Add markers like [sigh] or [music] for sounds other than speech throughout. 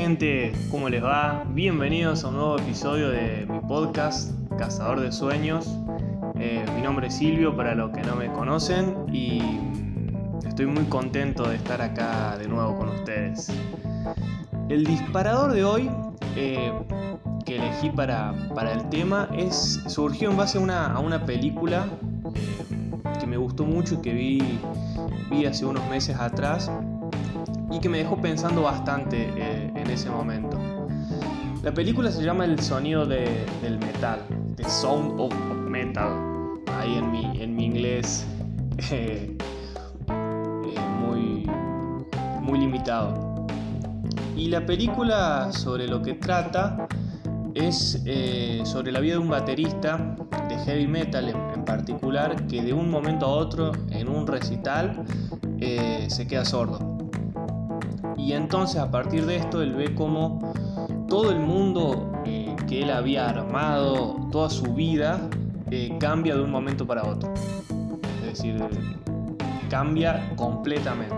gente, ¿cómo les va? Bienvenidos a un nuevo episodio de mi podcast Cazador de Sueños. Eh, mi nombre es Silvio para los que no me conocen y estoy muy contento de estar acá de nuevo con ustedes. El disparador de hoy eh, que elegí para, el tema es, surgió en base a una, película eh, que me gustó mucho y que vi, vi hace unos meses atrás y que me dejó pensando bastante eh, en ese momento. La película se llama El sonido del metal, The Sound of Metal, ahí en mi, en mi inglés [laughs] eh, eh, muy, muy limitado. Y la película sobre lo que trata es sobre la vida de un baterista de heavy metal en, particular que de un momento a otro en un recital se queda sordo. Y entonces a partir de esto él ve como todo el mundo eh, que él había armado, toda su vida, eh, cambia de un momento para otro. Es decir, cambia completamente.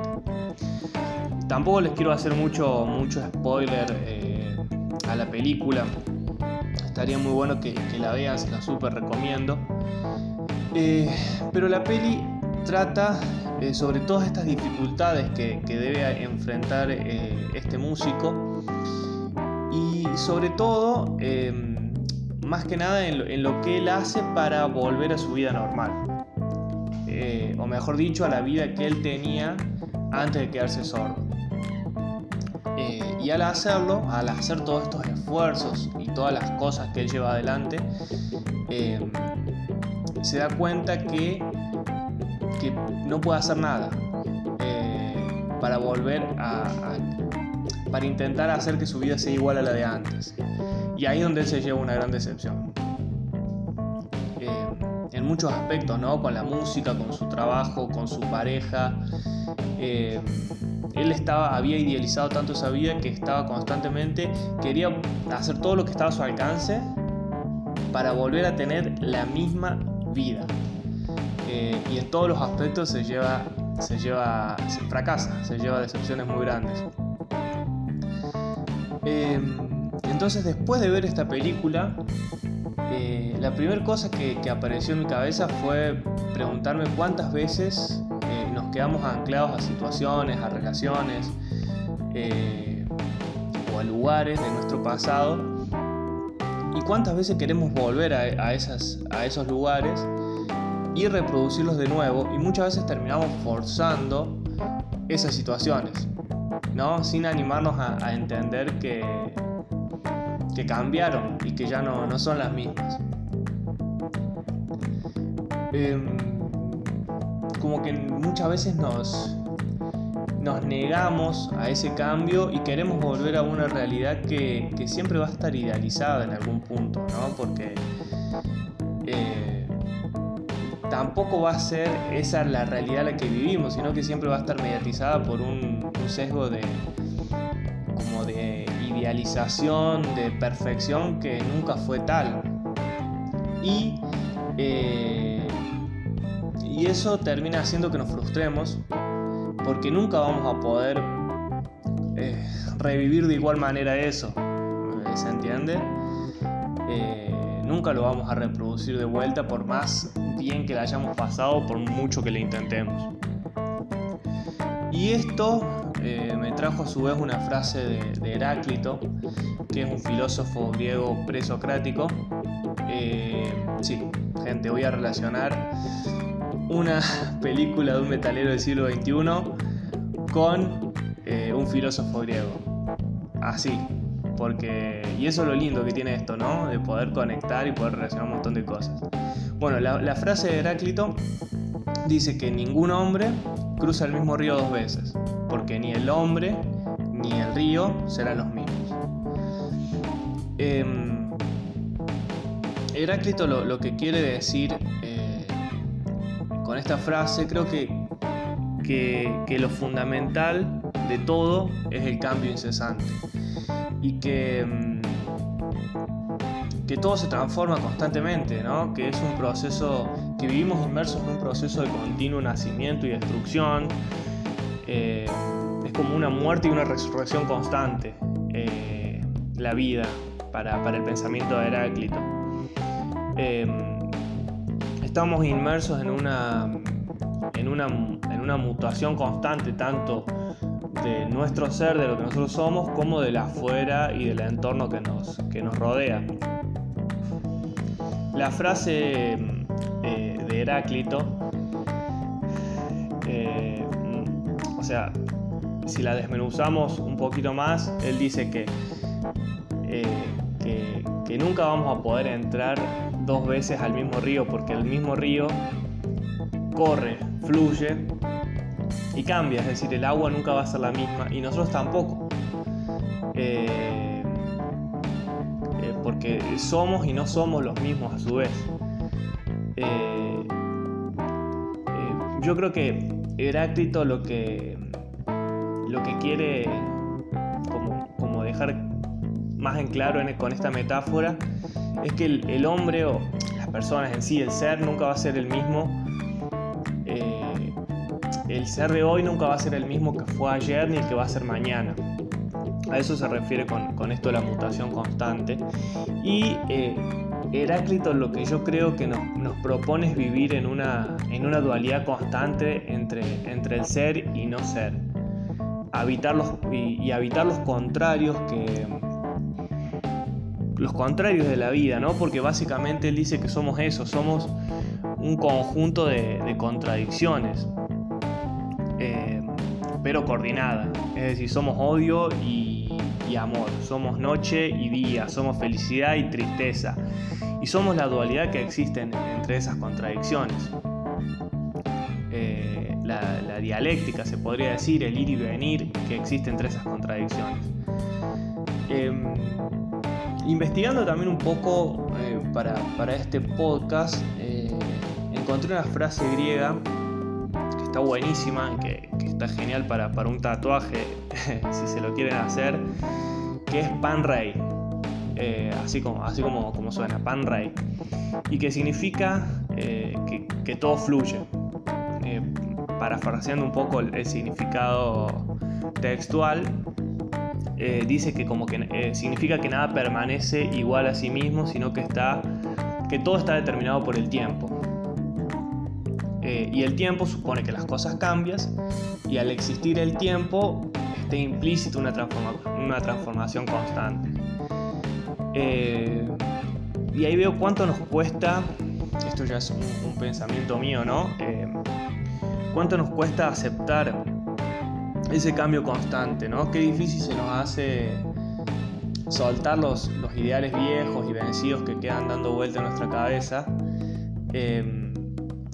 Tampoco les quiero hacer mucho, mucho spoiler eh, a la película. Estaría muy bueno que, la vean, se la súper recomiendo. pero la peli trata eh, sobre todas estas dificultades que, debe enfrentar eh, este músico y sobre todo, em, más que nada en lo, que él hace para volver a su vida normal, eh, o mejor dicho, a la vida que él tenía antes de quedarse sordo. y al hacerlo, al hacer todos estos esfuerzos y todas las cosas que él lleva adelante, em, se da cuenta que que no puede hacer nada eh, para volver a, para intentar hacer que su vida sea igual a la de antes. Y ahí es donde él se lleva una gran decepción. Eh, en muchos aspectos, ¿no? Con la música, con su trabajo, con su pareja. Eh, él estaba, había idealizado tanto esa vida que estaba constantemente, quería hacer todo lo que estaba a su alcance para volver a tener la misma vida. Eh, y en todos los aspectos se lleva, se lleva, se fracasa, se lleva decepciones muy grandes. Em, entonces después de ver esta película, eh, la primera cosa que, apareció en mi cabeza fue preguntarme cuántas veces eh, nos quedamos anclados a situaciones, a relaciones o a lugares de nuestro pasado y cuántas veces queremos volver a, esas, a esos lugares y reproducirlos de nuevo y muchas veces terminamos forzando esas situaciones, ¿no? Sin animarnos a, entender que, que cambiaron y que ya no, son las mismas. Em, como que muchas veces nos, nos negamos a ese cambio y queremos volver a una realidad que, siempre va a estar idealizada en algún punto, ¿no? Porque eh, tampoco va a ser esa la realidad la que vivimos, sino que siempre va a estar mediatizada por un, sesgo de como de idealización, de perfección que nunca fue tal. Y, eh, y eso termina haciendo que nos frustremos porque nunca vamos a poder eh, revivir de igual manera eso. ¿Se entiende? Eh, nunca lo vamos a reproducir de vuelta por más bien que la hayamos pasado, por mucho que le intentemos. Y esto eh, me trajo a su vez una frase de, Heráclito, que es un filósofo griego presocrático. Eh, sí, gente, voy a relacionar una [laughs] película de un metalero del siglo XXI con eh, un filósofo griego. Así, porque, y eso es lo lindo que tiene esto, ¿no? De poder conectar y poder relacionar un montón de cosas. Bueno, la, frase de Heráclito dice que ningún hombre cruza el mismo río dos veces, porque ni el hombre ni el río serán los mismos. Em, Heráclito lo, que quiere decir eh, con esta frase, creo que, que, lo fundamental de todo es el cambio incesante y que em, que todo se transforma constantemente, ¿no? que es un proceso, que vivimos inmersos en un proceso de continuo nacimiento y destrucción, eh, es como una muerte y una resurrección constante. eh, la vida para, el pensamiento de Heráclito. Em, estamos inmersos en una, en, una, en una mutación constante, tanto de nuestro ser, de lo que nosotros somos, como de la afuera y del entorno que nos, que nos rodea. La frase eh, de Heráclito, eh, o sea, si la desmenuzamos un poquito más, él dice eh, que, que nunca vamos a poder entrar dos veces al mismo río, porque el mismo río corre, fluye y cambia, es decir, el agua nunca va a ser la misma y nosotros tampoco. Eh, eh, porque somos y no somos los mismos a su vez. Eh, yo creo que Heráclito lo que, lo que quiere como, dejar más en claro con esta metáfora es que el, hombre o las personas en sí, el ser, nunca va a ser el mismo el ser de hoy nunca va a ser el mismo que fue ayer ni el que va a ser mañana. A eso se refiere con, esto de la mutación constante. Y eh, Heráclito lo que yo creo que nos, propone es vivir en una, en una dualidad constante entre, entre el ser y no ser. Habitar los, y, habitar los contrarios que, los contrarios de la vida, ¿no? Porque básicamente él dice que somos eso, somos un conjunto de contradicciones. Eh, pero coordinada. Es decir, somos odio y, amor, somos noche y día, somos felicidad y tristeza. Y somos la dualidad que existe entre esas contradicciones. Eh, la, dialéctica, se podría decir, el ir y venir que existe entre esas contradicciones. Em, investigando también un poco eh, para, para, este podcast, encontré una frase griega está buenísima, que, que genial para, para, un tatuaje, [laughs] si se lo quieren hacer, que es Pan Rey. Eh, así como, así como, como, suena, Pan Rey. Y que significa eh, que, que, todo fluye. Eh, parafraseando un poco el, significado textual, dice que como que significa que nada permanece igual a sí mismo, sino que está que todo está determinado por el tiempo. Eh, y el tiempo supone que las cosas cambian y al existir el tiempo está implícito una, una transformación constante. Eh, y ahí veo cuánto nos cuesta, esto ya es un, pensamiento mío, ¿no? Eh, cuánto nos cuesta aceptar ese cambio constante, ¿no? Qué difícil se nos hace soltar los, los ideales viejos y vencidos que quedan dando vuelta en nuestra cabeza.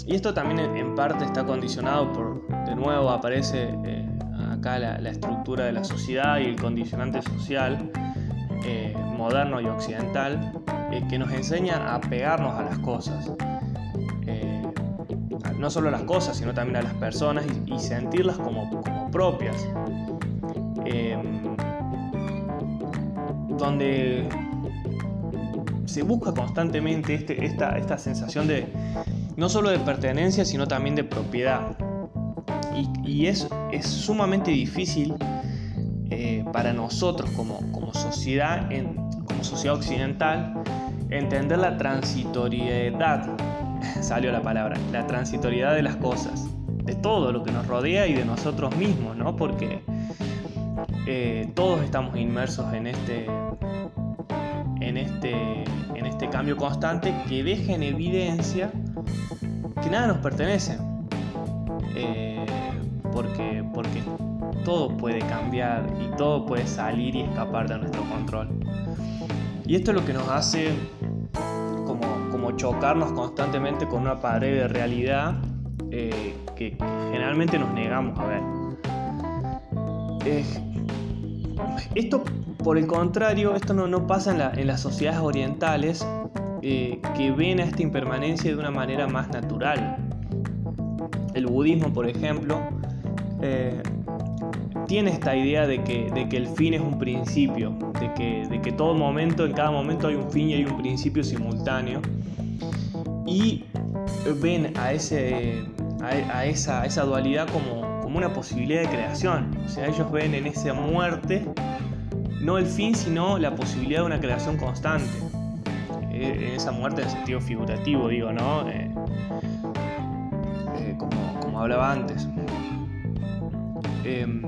Y esto también en parte está condicionado por, de nuevo, aparece eh, acá la, estructura de la sociedad y el condicionante social eh, moderno y occidental eh, que nos enseña a pegarnos a las cosas. no solo a las cosas, sino también a las personas y, sentirlas como, propias. donde se busca constantemente este, esta, esta sensación de, no solo de pertenencia, sino también de propiedad. Y, es, es, sumamente difícil eh, para nosotros como, como sociedad, en, como sociedad occidental, entender la transitoriedad, [laughs] salió la palabra, la transitoriedad de las cosas, de todo lo que nos rodea y de nosotros mismos, ¿no? Porque eh, todos estamos inmersos en este, en este, en este cambio constante que deja en evidencia que nada nos pertenece. Eh, porque, porque todo puede cambiar y todo puede salir y escapar de nuestro control. Y esto es lo que nos hace como, como chocarnos constantemente con una pared de realidad eh, que, generalmente nos negamos a ver. esto, por el contrario, esto no, no pasa en, en las sociedades orientales eh, que ven a esta impermanencia de una manera más natural. El budismo, por ejemplo, eh, tiene esta idea de que, el fin es un principio, de que, todo momento, en cada momento hay un fin y hay un principio simultáneo. Y ven a, esa, dualidad como, como, una posibilidad de creación. O sea, ellos ven en esa muerte no el fin, sino la posibilidad de una creación constante. En esa muerte en sentido figurativo, digo, ¿no? como, como hablaba antes. Em,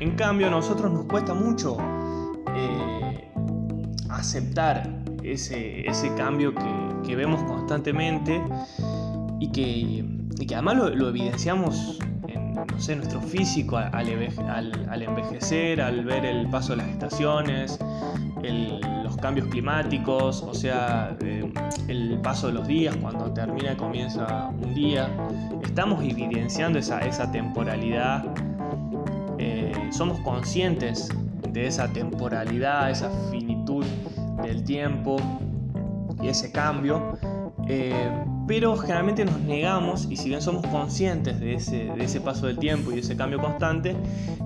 en cambio, a nosotros nos cuesta mucho eh, aceptar ese, cambio que, vemos constantemente y que, que además lo, evidenciamos en nuestro físico al, envejecer, al ver el paso de las estaciones, los cambios climáticos, o sea, eh, el paso de los días, cuando termina y comienza un día. Estamos evidenciando esa, temporalidad eh, somos conscientes de esa temporalidad, esa finitud del tiempo y ese cambio, eh, pero generalmente nos negamos, y si bien somos conscientes de ese, paso del tiempo y de ese cambio constante,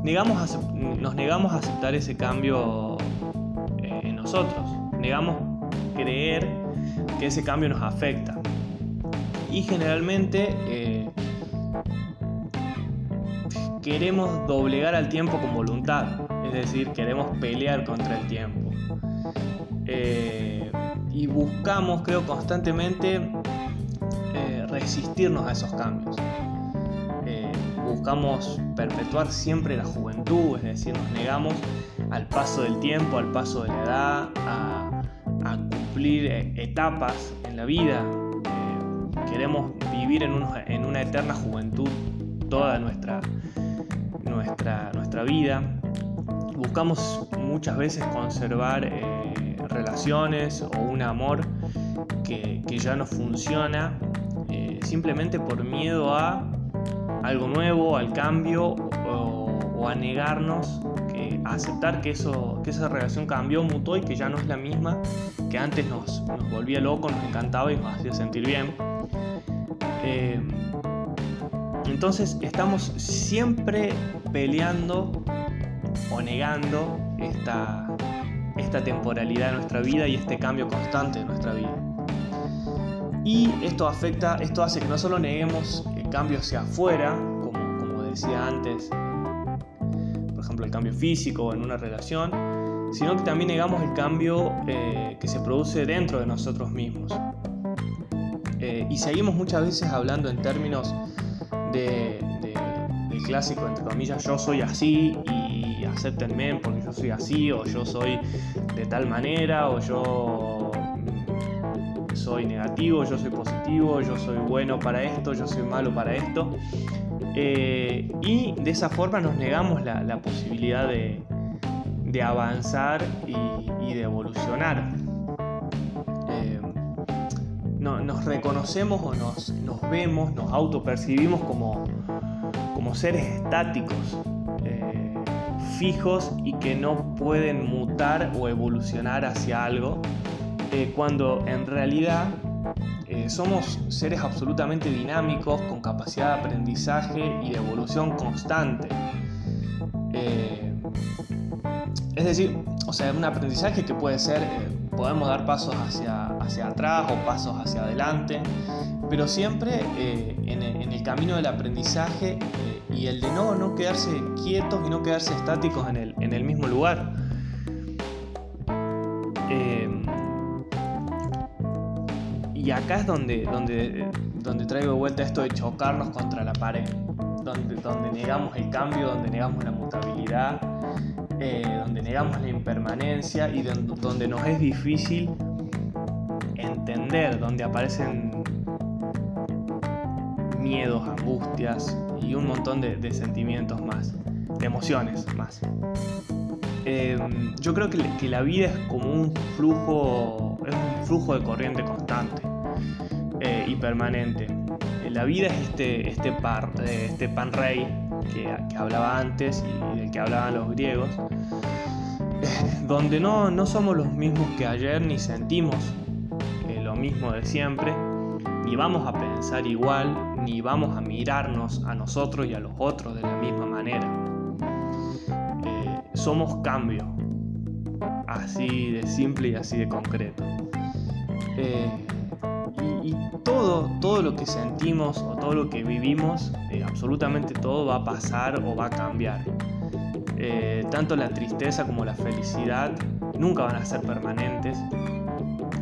negamos nos negamos a aceptar ese cambio nosotros, negamos creer que ese cambio nos afecta. Y generalmente queremos doblegar al tiempo con voluntad, es decir, queremos pelear contra el tiempo. Eh, y buscamos, creo, constantemente eh, resistirnos a esos cambios. Eh, buscamos perpetuar siempre la juventud, es decir, nos negamos al paso del tiempo, al paso de la edad, a, cumplir etapas en la vida. queremos vivir en, una eterna juventud toda nuestra, nuestra, nuestra vida. Buscamos muchas veces conservar eh, relaciones o un amor que, ya no funciona eh, simplemente por miedo a algo nuevo, al cambio a negarnos, a aceptar que, eso, que esa relación cambió, mutó y que ya no es la misma, que antes nos, volvía loco, nos encantaba y nos hacía sentir bien. Eh, entonces estamos siempre peleando o negando esta, esta temporalidad de nuestra vida y este cambio constante de nuestra vida. Y esto afecta, esto hace que no solo neguemos el cambio hacia afuera, como, como decía antes, ejemplo el cambio físico en una relación, sino que también negamos el cambio eh, que se produce dentro de nosotros mismos. Eh, y seguimos muchas veces hablando en términos de, del clásico, entre comillas, yo soy así y acéptenme porque yo soy así, o yo soy de tal manera, o yo soy negativo, yo soy positivo, yo soy bueno para esto, yo soy malo para esto. Eh, y de esa forma nos negamos la, posibilidad de, avanzar y de evolucionar. Nos reconocemos o nos, vemos, nos autopercibimos como, como seres estáticos, eh, fijos y que no pueden mutar o evolucionar hacia algo, eh, cuando en realidad eh, somos seres absolutamente dinámicos, con capacidad de aprendizaje y de evolución constante. es decir, o sea, un aprendizaje que puede ser podemos dar pasos hacia, hacia atrás o pasos hacia adelante, pero siempre eh, en, el, camino del aprendizaje eh, y el de no, no quedarse quietos y no quedarse estáticos en el, en el mismo lugar. Eh, y acá es donde, donde, donde traigo de vuelta esto de chocarnos contra la pared, donde, donde negamos el cambio, donde negamos la mutabilidad eh, donde negamos la impermanencia y donde nos es difícil entender, donde aparecen miedos, angustias y un montón de, sentimientos más, de emociones más. Eh, yo creo que, la vida es como un flujo, es un flujo de corriente constante eh, y permanente. La vida es este, este, par, este pan rey que, hablaba antes y del que hablaban los griegos, [laughs] donde no, no somos los mismos que ayer ni sentimos eh, lo mismo de siempre, ni vamos a pensar igual, ni vamos a mirarnos a nosotros y a los otros de la misma manera. Eh, somos cambio, así de simple y así de concreto. Eh, y, todo, todo lo que sentimos o todo lo que vivimos, eh, absolutamente todo va a pasar o va a cambiar. Eh, tanto la tristeza como la felicidad nunca van a ser permanentes.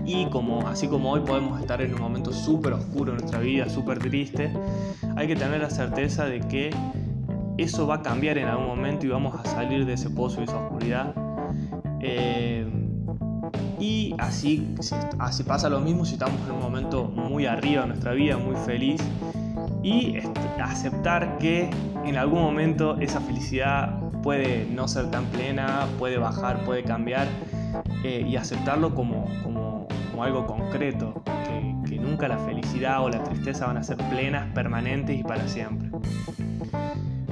Y como, así como hoy podemos estar en un momento súper oscuro en nuestra vida, súper triste, hay que tener la certeza de que eso va a cambiar en algún momento y vamos a salir de ese pozo y esa oscuridad. Eh, y así, así pasa lo mismo si estamos en un momento muy arriba de nuestra vida, muy feliz. Y aceptar que en algún momento esa felicidad puede no ser tan plena, puede bajar, puede cambiar. Eh, y aceptarlo como, como, algo concreto, que, nunca la felicidad o la tristeza van a ser plenas, permanentes y para siempre.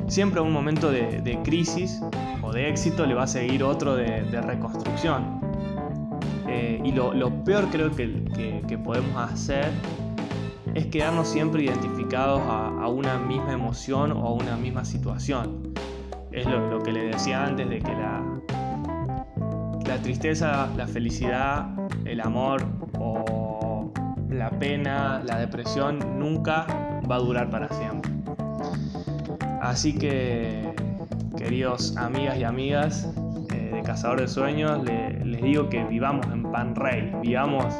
Siempre a un momento de, crisis o de éxito le va a seguir otro de, reconstrucción. Eh, y lo, peor creo que, podemos hacer es quedarnos siempre identificados a, una misma emoción o a una misma situación. Es lo, que le decía antes de que la, la tristeza, la felicidad, el amor o la pena, la depresión nunca va a durar para siempre. Así que, queridos amigas y amigas Cazador de Sueños, les digo que vivamos en Pan Rey, vivamos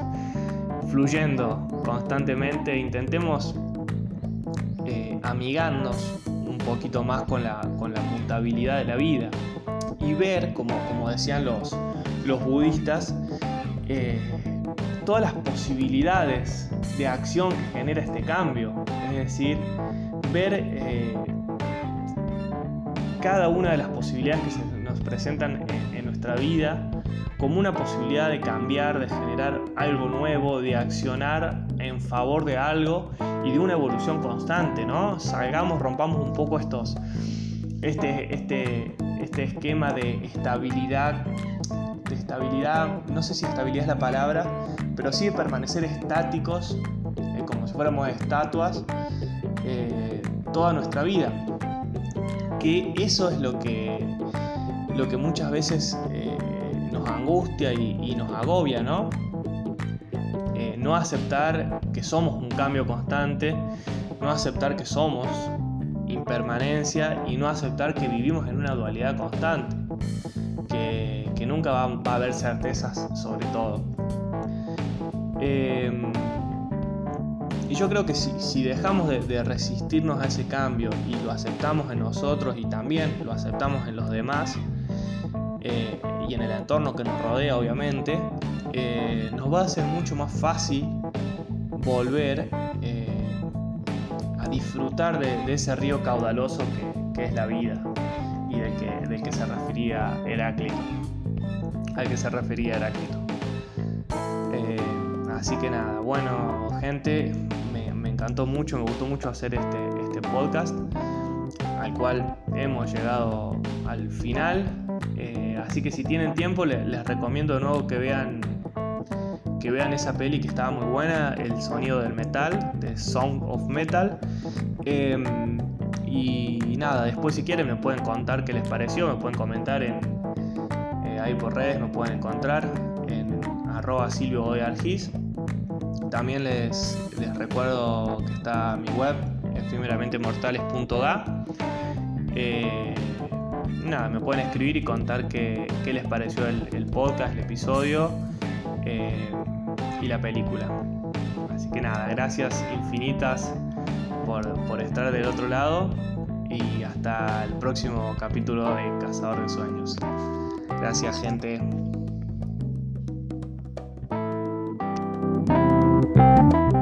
fluyendo constantemente, intentemos eh, amigarnos un poquito más con la, con la mutabilidad de la vida y ver, como, como decían los, los budistas, eh, todas las posibilidades de acción que genera este cambio. Es decir, ver cada una de las posibilidades que se nos presentan en, nuestra vida como una posibilidad de cambiar, de generar algo nuevo, de accionar en favor de algo y de una evolución constante, ¿no? Salgamos, rompamos un poco estos, este, este, este esquema de estabilidad, de estabilidad, no sé si estabilidad es la palabra, pero sí de permanecer estáticos, eh, como si fuéramos estatuas, eh, toda nuestra vida que eso es lo que, lo que muchas veces eh, nos angustia y, nos agobia, ¿no? Eh, no aceptar que somos un cambio constante, no aceptar que somos impermanencia y no aceptar que vivimos en una dualidad constante, que, nunca va, a haber certezas sobre todo. Em, y yo creo que si, dejamos de, resistirnos a ese cambio y lo aceptamos en nosotros y también lo aceptamos en los demás eh, y en el entorno que nos rodea obviamente, eh, nos va a ser mucho más fácil volver eh, a disfrutar de, ese río caudaloso que, es la vida y del que, del que se refería Heráclito, al que se refería Heráclito. así que nada, bueno gente, encantó mucho, me gustó mucho hacer este, este podcast, al cual hemos llegado al final. Eh, así que si tienen tiempo, les, recomiendo de nuevo que vean que vean esa peli que estaba muy buena, El sonido del metal, de Song of Metal. Em, y, nada, después si quieren me pueden contar qué les pareció, me pueden comentar en, eh, ahí por redes, me pueden encontrar en arroba silvio también les, recuerdo que está mi web, efímeramentemortales.ga. Eh, nada, me pueden escribir y contar qué, les pareció el, podcast, el episodio eh, y la película. Así que nada, gracias infinitas por, por estar del otro lado y hasta el próximo capítulo de Cazador de Sueños. Gracias gente. Thank you.